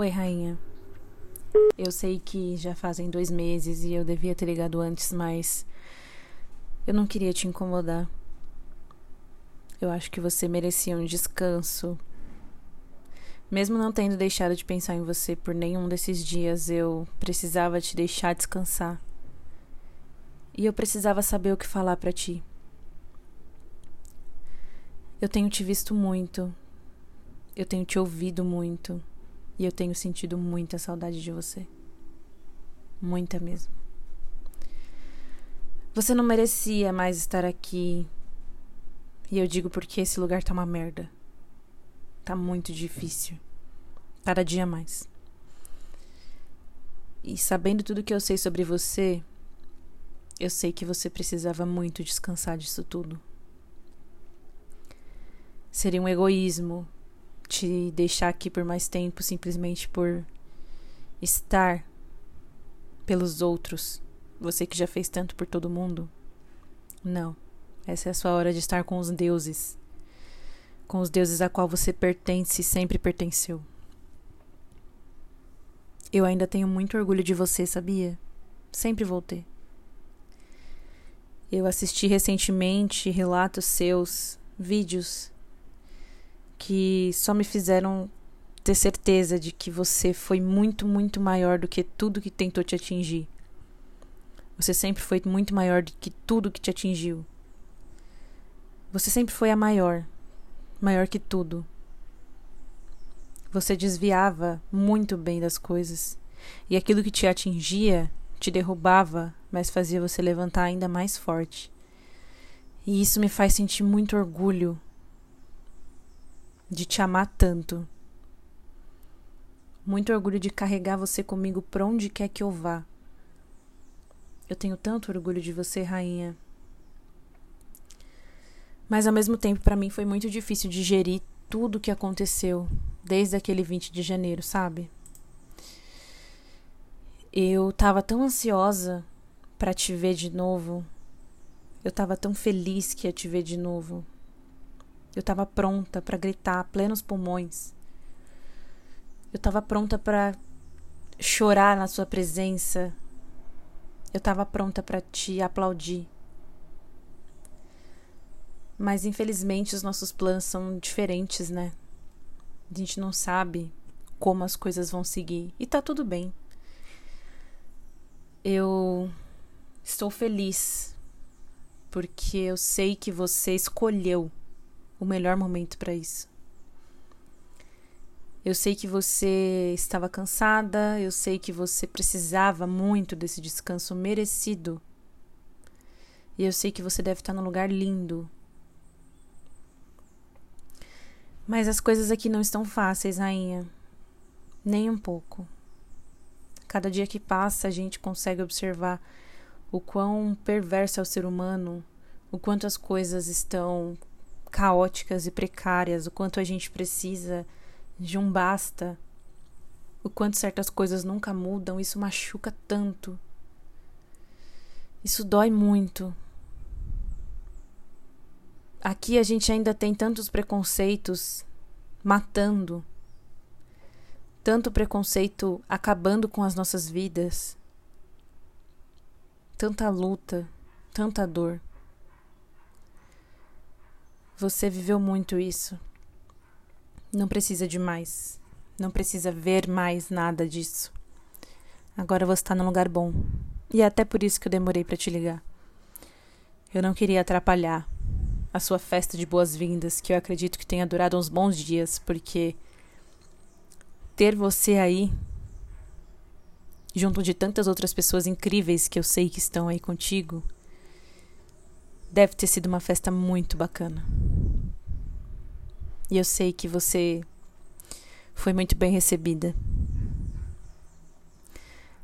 Oi, rainha. Eu sei que já fazem dois meses e eu devia ter ligado antes, mas eu não queria te incomodar. Eu acho que você merecia um descanso. Mesmo não tendo deixado de pensar em você por nenhum desses dias, eu precisava te deixar descansar. E eu precisava saber o que falar para ti. Eu tenho te visto muito. Eu tenho te ouvido muito. E eu tenho sentido muita saudade de você. Muita mesmo. Você não merecia mais estar aqui. E eu digo porque esse lugar tá uma merda. Tá muito difícil. Cada dia mais. E sabendo tudo que eu sei sobre você, eu sei que você precisava muito descansar disso tudo. Seria um egoísmo te deixar aqui por mais tempo simplesmente por estar pelos outros. Você que já fez tanto por todo mundo. Não. Essa é a sua hora de estar com os deuses. Com os deuses a qual você pertence e sempre pertenceu. Eu ainda tenho muito orgulho de você, sabia? Sempre vou ter. Eu assisti recentemente relatos seus, vídeos que só me fizeram ter certeza de que você foi muito, muito maior do que tudo que tentou te atingir. Você sempre foi muito maior do que tudo que te atingiu. Você sempre foi a maior, maior que tudo. Você desviava muito bem das coisas, e aquilo que te atingia te derrubava, mas fazia você levantar ainda mais forte. E isso me faz sentir muito orgulho de te amar tanto. Muito orgulho de carregar você comigo para onde quer que eu vá. Eu tenho tanto orgulho de você, rainha. Mas ao mesmo tempo, para mim foi muito difícil digerir tudo o que aconteceu desde aquele 20 de janeiro, sabe? Eu tava tão ansiosa para te ver de novo. Eu tava tão feliz que ia te ver de novo. Eu estava pronta para gritar a plenos pulmões. Eu estava pronta para chorar na sua presença. Eu estava pronta para te aplaudir. Mas infelizmente os nossos planos são diferentes, né? A gente não sabe como as coisas vão seguir e tá tudo bem. Eu estou feliz porque eu sei que você escolheu o melhor momento para isso. Eu sei que você estava cansada, eu sei que você precisava muito desse descanso merecido. E eu sei que você deve estar num lugar lindo. Mas as coisas aqui não estão fáceis, rainha. Nem um pouco. Cada dia que passa, a gente consegue observar o quão perverso é o ser humano, o quanto as coisas estão caóticas e precárias, o quanto a gente precisa de um basta, o quanto certas coisas nunca mudam, isso machuca tanto. Isso dói muito. Aqui a gente ainda tem tantos preconceitos matando, tanto preconceito acabando com as nossas vidas, tanta luta, tanta dor. Você viveu muito isso. Não precisa de mais. Não precisa ver mais nada disso. Agora você está num lugar bom. E é até por isso que eu demorei para te ligar. Eu não queria atrapalhar a sua festa de boas-vindas, que eu acredito que tenha durado uns bons dias, porque ter você aí, junto de tantas outras pessoas incríveis que eu sei que estão aí contigo, deve ter sido uma festa muito bacana. E eu sei que você foi muito bem recebida.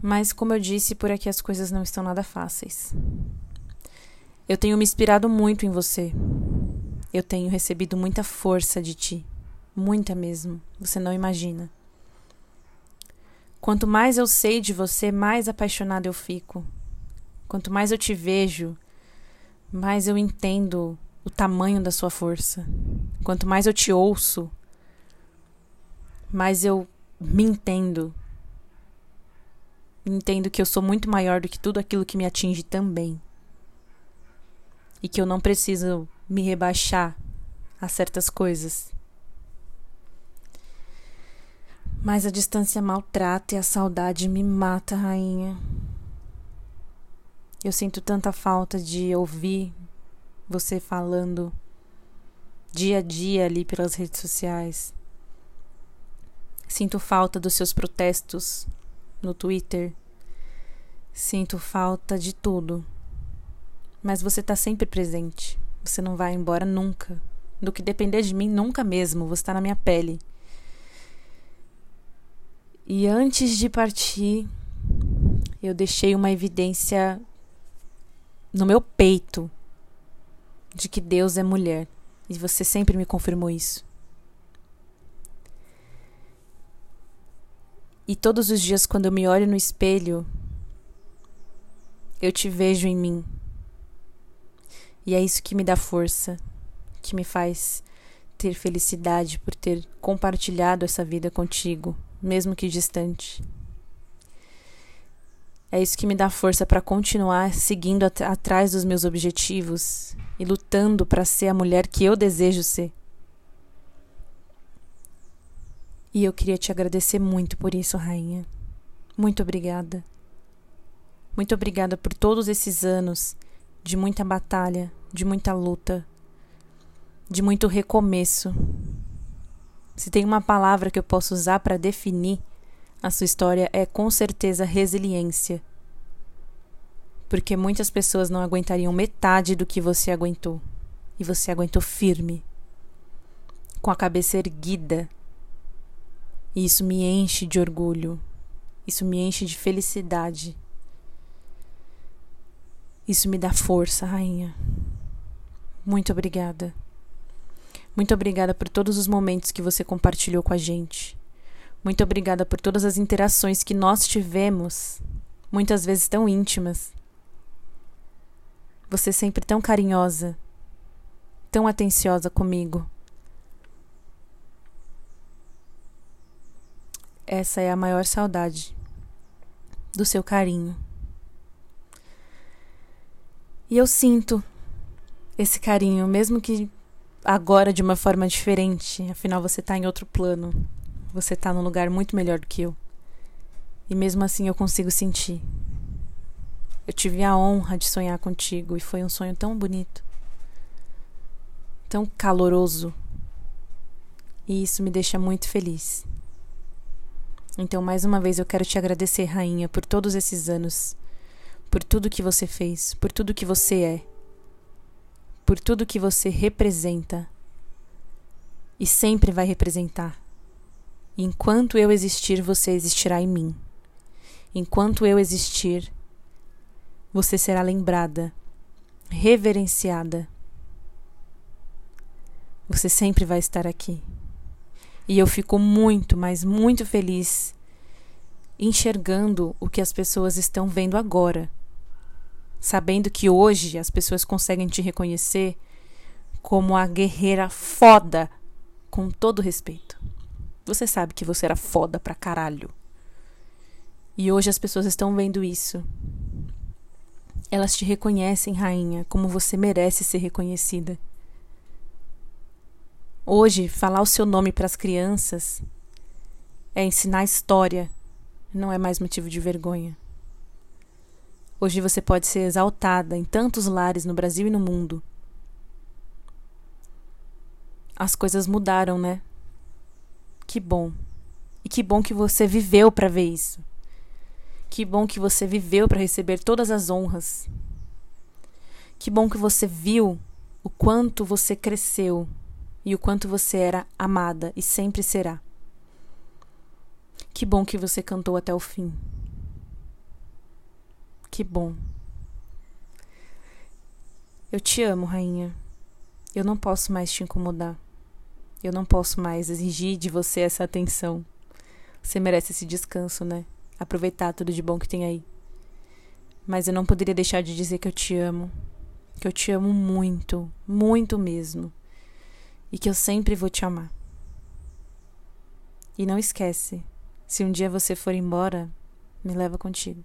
Mas, como eu disse, por aqui as coisas não estão nada fáceis. Eu tenho me inspirado muito em você. Eu tenho recebido muita força de ti. Muita mesmo. Você não imagina. Quanto mais eu sei de você, mais apaixonada eu fico. Quanto mais eu te vejo, mais eu entendo o tamanho da sua força. Quanto mais eu te ouço, mais eu me entendo. Entendo que eu sou muito maior do que tudo aquilo que me atinge também. E que eu não preciso me rebaixar a certas coisas. Mas a distância maltrata e a saudade me mata, rainha. Eu sinto tanta falta de ouvir você falando dia a dia ali pelas redes sociais. Sinto falta dos seus protestos no Twitter. Sinto falta de tudo. Mas você está sempre presente. Você não vai embora nunca. Do que depender de mim, nunca mesmo. Você está na minha pele. E antes de partir, eu deixei uma evidência no meu peito de que Deus é mulher. E você sempre me confirmou isso. E todos os dias, quando eu me olho no espelho, eu te vejo em mim. E é isso que me dá força, que me faz ter felicidade por ter compartilhado essa vida contigo, mesmo que distante. É isso que me dá força para continuar seguindo at atrás dos meus objetivos e lutando para ser a mulher que eu desejo ser. E eu queria te agradecer muito por isso, rainha. Muito obrigada. Muito obrigada por todos esses anos de muita batalha, de muita luta, de muito recomeço. Se tem uma palavra que eu posso usar para definir a sua história é com certeza resiliência. Porque muitas pessoas não aguentariam metade do que você aguentou. E você aguentou firme, com a cabeça erguida, e isso me enche de orgulho. Isso me enche de felicidade. Isso me dá força, rainha. Muito obrigada. Muito obrigada por todos os momentos que você compartilhou com a gente. Muito obrigada por todas as interações que nós tivemos, muitas vezes tão íntimas. Você sempre tão carinhosa, tão atenciosa comigo. Essa é a maior saudade do seu carinho. E eu sinto esse carinho, mesmo que agora de uma forma diferente, afinal você está em outro plano. Você está num lugar muito melhor do que eu. E mesmo assim eu consigo sentir. Eu tive a honra de sonhar contigo e foi um sonho tão bonito, tão caloroso. E isso me deixa muito feliz. Então, mais uma vez, eu quero te agradecer, Rainha, por todos esses anos, por tudo que você fez, por tudo que você é, por tudo que você representa e sempre vai representar. Enquanto eu existir, você existirá em mim. Enquanto eu existir, você será lembrada, reverenciada. Você sempre vai estar aqui. E eu fico muito, mas muito feliz enxergando o que as pessoas estão vendo agora. Sabendo que hoje as pessoas conseguem te reconhecer como a guerreira foda, com todo respeito. Você sabe que você era foda pra caralho. E hoje as pessoas estão vendo isso. Elas te reconhecem, rainha, como você merece ser reconhecida. Hoje, falar o seu nome para as crianças é ensinar história, não é mais motivo de vergonha. Hoje você pode ser exaltada em tantos lares no Brasil e no mundo. As coisas mudaram, né? Que bom. E que bom que você viveu para ver isso. Que bom que você viveu para receber todas as honras. Que bom que você viu o quanto você cresceu e o quanto você era amada e sempre será. Que bom que você cantou até o fim. Que bom. Eu te amo, rainha. Eu não posso mais te incomodar. Eu não posso mais exigir de você essa atenção. Você merece esse descanso, né? Aproveitar tudo de bom que tem aí. Mas eu não poderia deixar de dizer que eu te amo. Que eu te amo muito, muito mesmo e que eu sempre vou te amar. E não esquece Se um dia você for embora, me leva contigo.